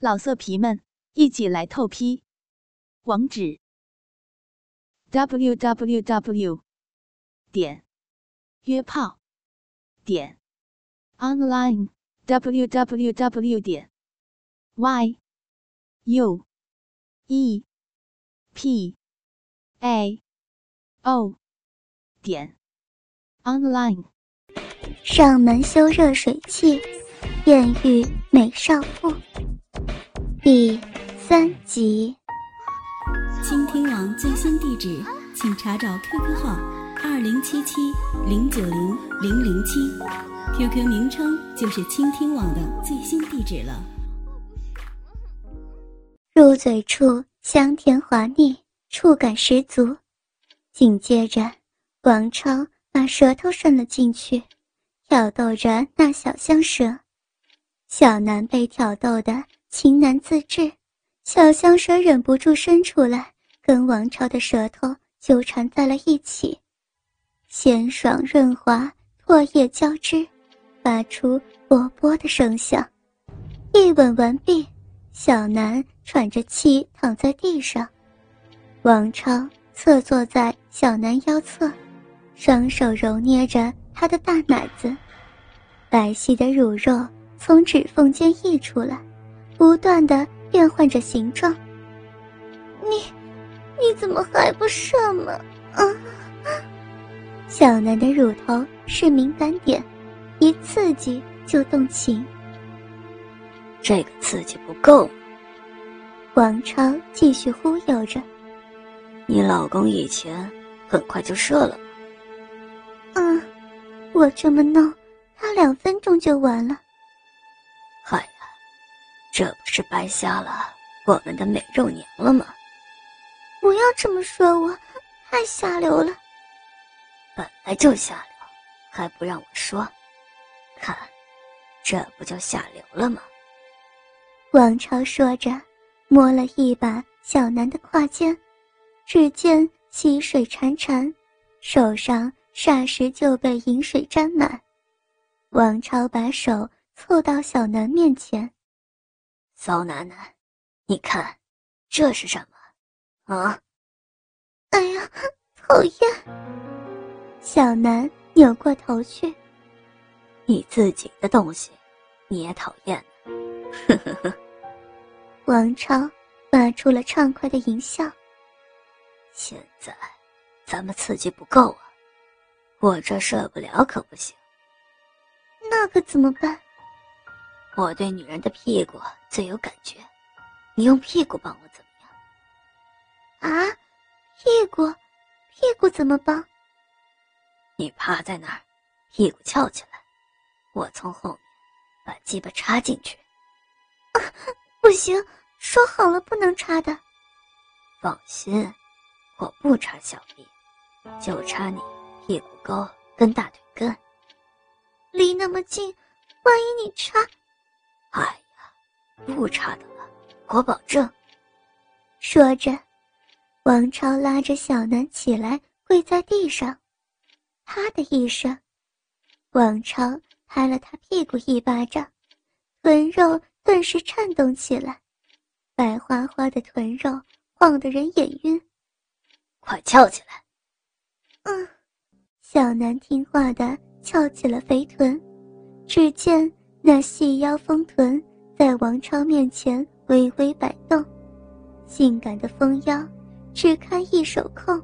老色皮们，一起来透批！网址：w w w 点约炮点 online w w w 点 y u e p a o 点 online。上门修热水器，艳遇美少妇。第三集。倾听网最新地址，请查找 QQ 号二零七七零九零零零七，QQ 名称就是倾听网的最新地址了。入嘴处香甜滑腻，触感十足。紧接着，王超把舌头伸了进去，挑逗着那小香舌。小南被挑逗的。情难自制，小香舌忍不住伸出来，跟王超的舌头纠缠在了一起，鲜爽润滑，唾液交织，发出啵啵的声响。一吻完毕，小南喘着气躺在地上，王超侧坐在小南腰侧，双手揉捏着他的大奶子，白皙的乳肉从指缝间溢出来。不断的变换着形状。你，你怎么还不射吗？啊！小南的乳头是敏感点，一刺激就动情。这个刺激不够。王超继续忽悠着。你老公以前很快就射了？嗯，我这么弄，他两分钟就完了。这不是白瞎了我们的美肉娘了吗？不要这么说，我太下流了。本来就下流，还不让我说？看，这不就下流了吗？王超说着，摸了一把小南的胯间，只见溪水潺潺，手上霎时就被饮水沾满。王超把手凑到小南面前。骚楠楠，你看，这是什么？啊！哎呀，讨厌！小南扭过头去。你自己的东西，你也讨厌？呵呵呵。王超发出了畅快的淫笑。现在，咱们刺激不够啊，我这受不了可不行。那可怎么办？我对女人的屁股最有感觉，你用屁股帮我怎么样？啊，屁股，屁股怎么帮？你趴在那儿，屁股翘起来，我从后面把鸡巴插进去。啊，不行，说好了不能插的。放心，我不插小臂，就插你屁股沟跟大腿根。离那么近，万一你插……哎呀，不差的了，我保证。说着，王超拉着小南起来，跪在地上。啪的一声，王超拍了他屁股一巴掌，臀肉顿时颤动起来，白花花的臀肉晃得人眼晕。快翘起来！嗯，小南听话的翘起了肥臀，只见。那细腰丰臀在王超面前微微摆动，性感的丰腰只堪一手控，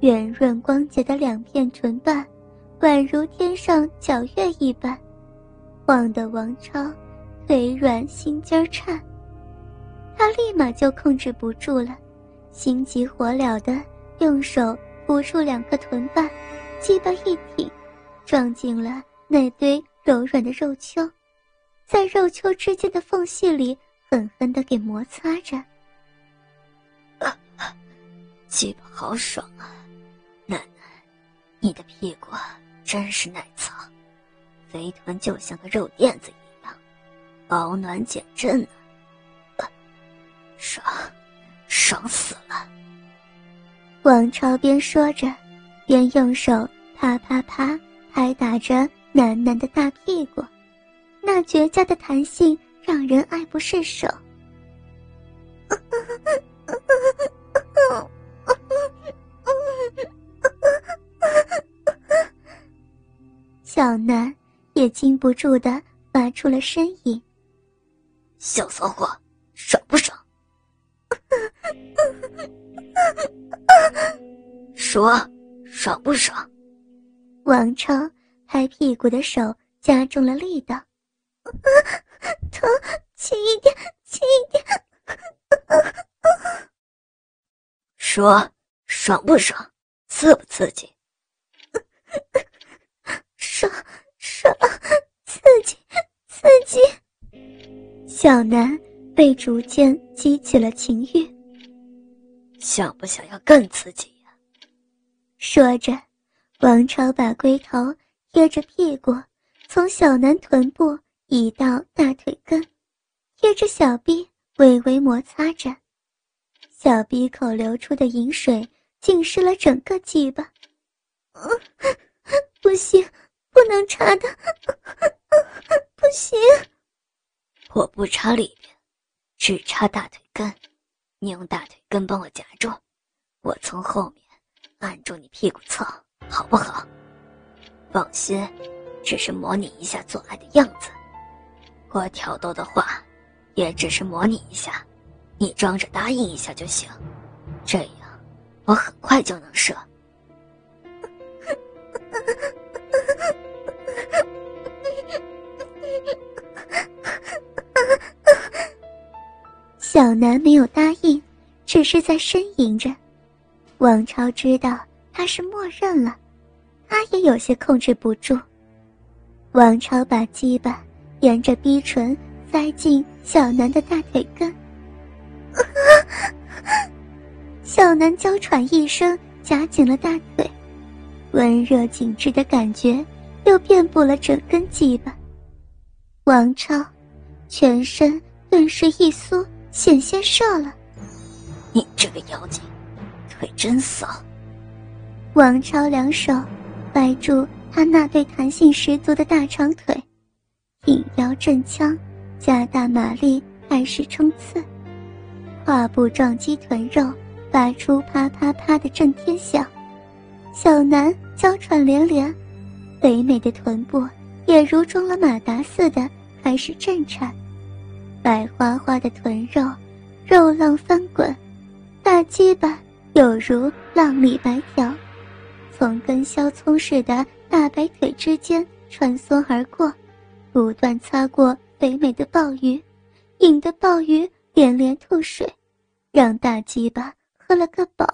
圆润光洁的两片唇瓣宛如天上皎月一般，晃得王超腿软心尖颤。他立马就控制不住了，心急火燎的用手扶住两个臀瓣，鸡巴一挺，撞进了那堆。柔软的肉丘，在肉丘之间的缝隙里狠狠的给摩擦着。鸡巴好爽啊，奶奶，你的屁股真是耐操，肥臀就像个肉垫子一样，保暖减震啊！爽，爽死了！王超边说着，边用手啪啪啪拍打着。楠楠的大屁股，那绝佳的弹性让人爱不释手。小南也禁不住的发出了呻吟。小骚货，爽不爽？说，爽不爽？王超拍屁股的手加重了力道，疼，轻一点，轻一点。说，爽不爽？刺不刺激？爽，爽，刺激，刺激。小南被逐渐激起了情欲，想不想要更刺激呀？说着，王朝把龟头贴着屁股，从小男臀部移到大腿根，贴着小臂微微摩擦着，小鼻口流出的饮水浸湿了整个鸡巴。不行，不能插的，不行。我不插里边，只插大腿根。你用大腿根帮我夹住，我从后面按住你屁股侧，好不好？放心，只是模拟一下做爱的样子。我挑逗的话，也只是模拟一下，你装着答应一下就行。这样，我很快就能射。小南没有答应，只是在呻吟着。王超知道他是默认了，他也有些控制不住。王超把鸡巴沿着逼唇塞进小南的大腿根，小南娇喘一声，夹紧了大腿，温热紧致的感觉又遍布了整根鸡巴。王超全身顿时一缩。险些射了，你这个妖精，腿真骚。王超两手摆住他那对弹性十足的大长腿，挺腰震枪，加大马力开始冲刺，胯部撞击臀肉，发出啪啪啪的震天响。小南娇喘连连，肥美的臀部也如装了马达似的开始震颤。白花花的臀肉，肉浪翻滚，大鸡巴有如浪里白条，从跟削葱似的大白腿之间穿梭而过，不断擦过肥美的鲍鱼，引得鲍鱼连连吐水，让大鸡巴喝了个饱。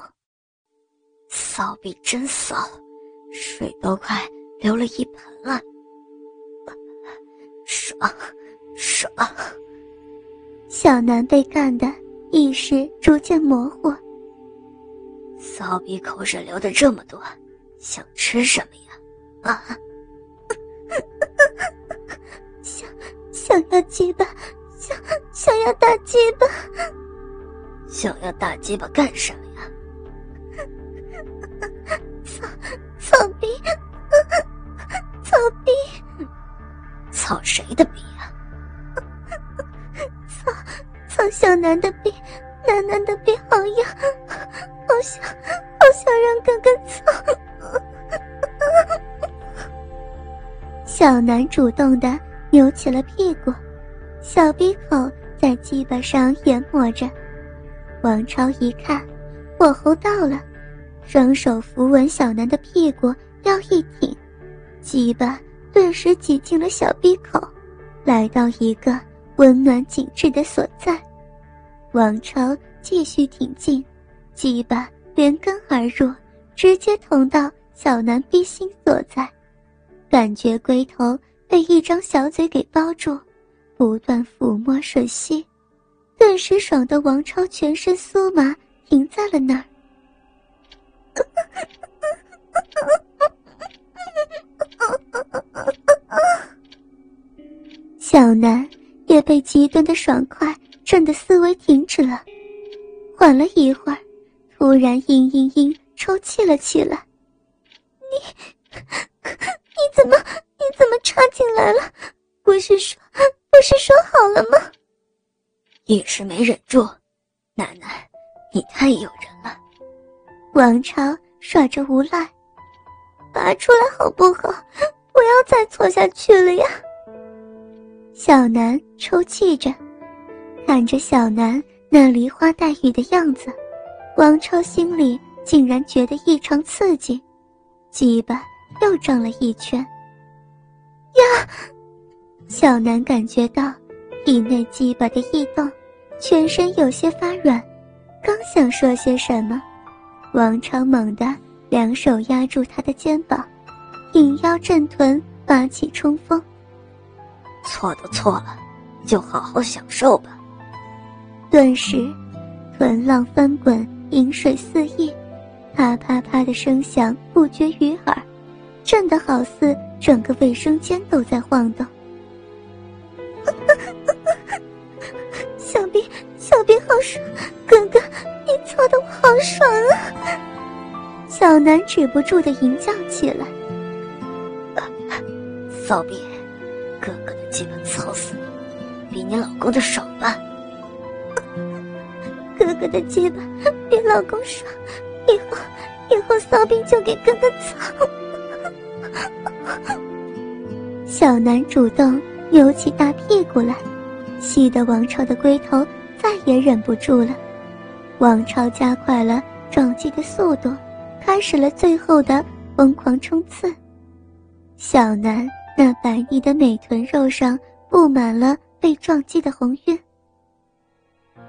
骚逼真骚，水都快流了一盆了，爽，爽。小南被干的意识逐渐模糊。骚逼口水流的这么多，想吃什么呀？啊！想想要鸡巴，想想要大鸡巴，想要大鸡巴干什么呀？操操逼，操逼，操谁的逼呀、啊？操操？小南的逼，楠楠的逼好痒，好想，好想让哥哥操。小南主动的扭起了屁股，小鼻孔在鸡巴上研磨着。王超一看，火候到了，双手扶稳小南的屁股，腰一挺，鸡巴顿时挤进了小鼻口，来到一个温暖紧致的所在。王超继续挺进，鸡巴连根而入，直接捅到小南逼心所在，感觉龟头被一张小嘴给包住，不断抚摸吮吸，顿时爽得王超全身酥麻，停在了那儿。小南也被极端的爽快。震得思维停止了，缓了一会儿，突然嘤嘤嘤抽泣了起来。你，你怎么，你怎么插进来了？不是说，不是说好了吗？一时没忍住，奶奶，你太诱人了。王超耍着无赖，拔出来好不好？不要再错下去了呀！小南抽泣着，看着小南那梨花带雨的样子，王超心里竟然觉得异常刺激，鸡巴又胀了一圈。呀！小南感觉到体内鸡巴的异动，全身有些发软，刚想说些什么。王超猛地两手压住他的肩膀，引腰震臀，发起冲锋。错都错了，就好好享受吧。顿时，臀浪翻滚，饮水四溢，啪啪啪的声响不绝于耳，震得好似整个卫生间都在晃动。南止不住的吟叫起来。骚逼，哥哥的鸡巴操死你，比你老公的爽吧？哥哥的鸡巴比老公爽，以后以后骚逼就给哥哥操。小南主动扭起大屁股来，气得王朝的龟头再也忍不住了。王朝加快了撞击的速度，开始了最后的疯狂冲刺。小南那白腻的美臀肉上布满了被撞击的红晕。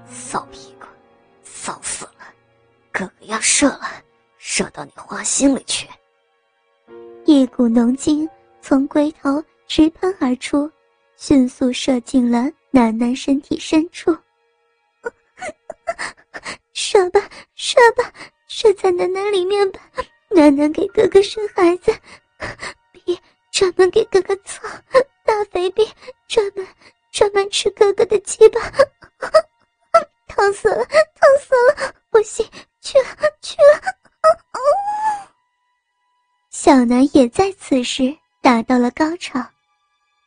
骚屁股，骚死了！哥哥要射了，射到你花心里去。一股浓精从龟头直喷而出，迅速射进了楠楠身体深处。射吧，射吧，射在楠楠里面吧！楠楠给哥哥生孩子，逼专门给哥哥操，大肥逼专门专门吃哥哥的鸡巴，疼死了，疼死了！不行，去了，去了！小南也在此时达到了高潮，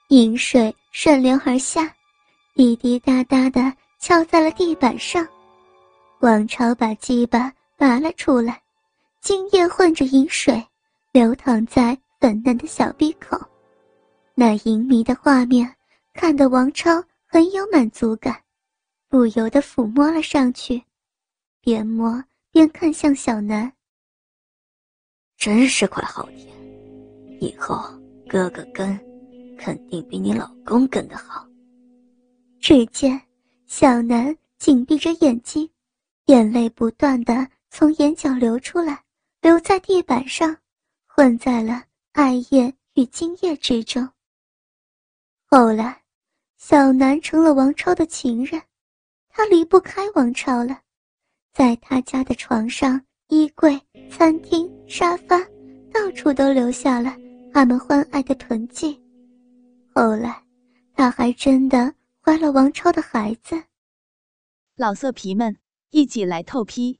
饮水顺流而下，滴滴答答的敲在了地板上。王朝把鸡巴拔了出来，精液混着饮水，流淌在粉嫩的小鼻口。那淫迷的画面看得王超很有满足感，不由得抚摸了上去，边摸边看向小南。真是块好田，以后哥哥跟，肯定比你老公跟的好。只见小南紧闭着眼睛。眼泪不断的从眼角流出来，流在地板上，混在了艾叶与精液之中。后来，小南成了王超的情人，他离不开王超了，在他家的床上、衣柜、餐厅、沙发，到处都留下了他们欢爱的痕迹。后来，他还真的怀了王超的孩子。老色皮们。一起来透批，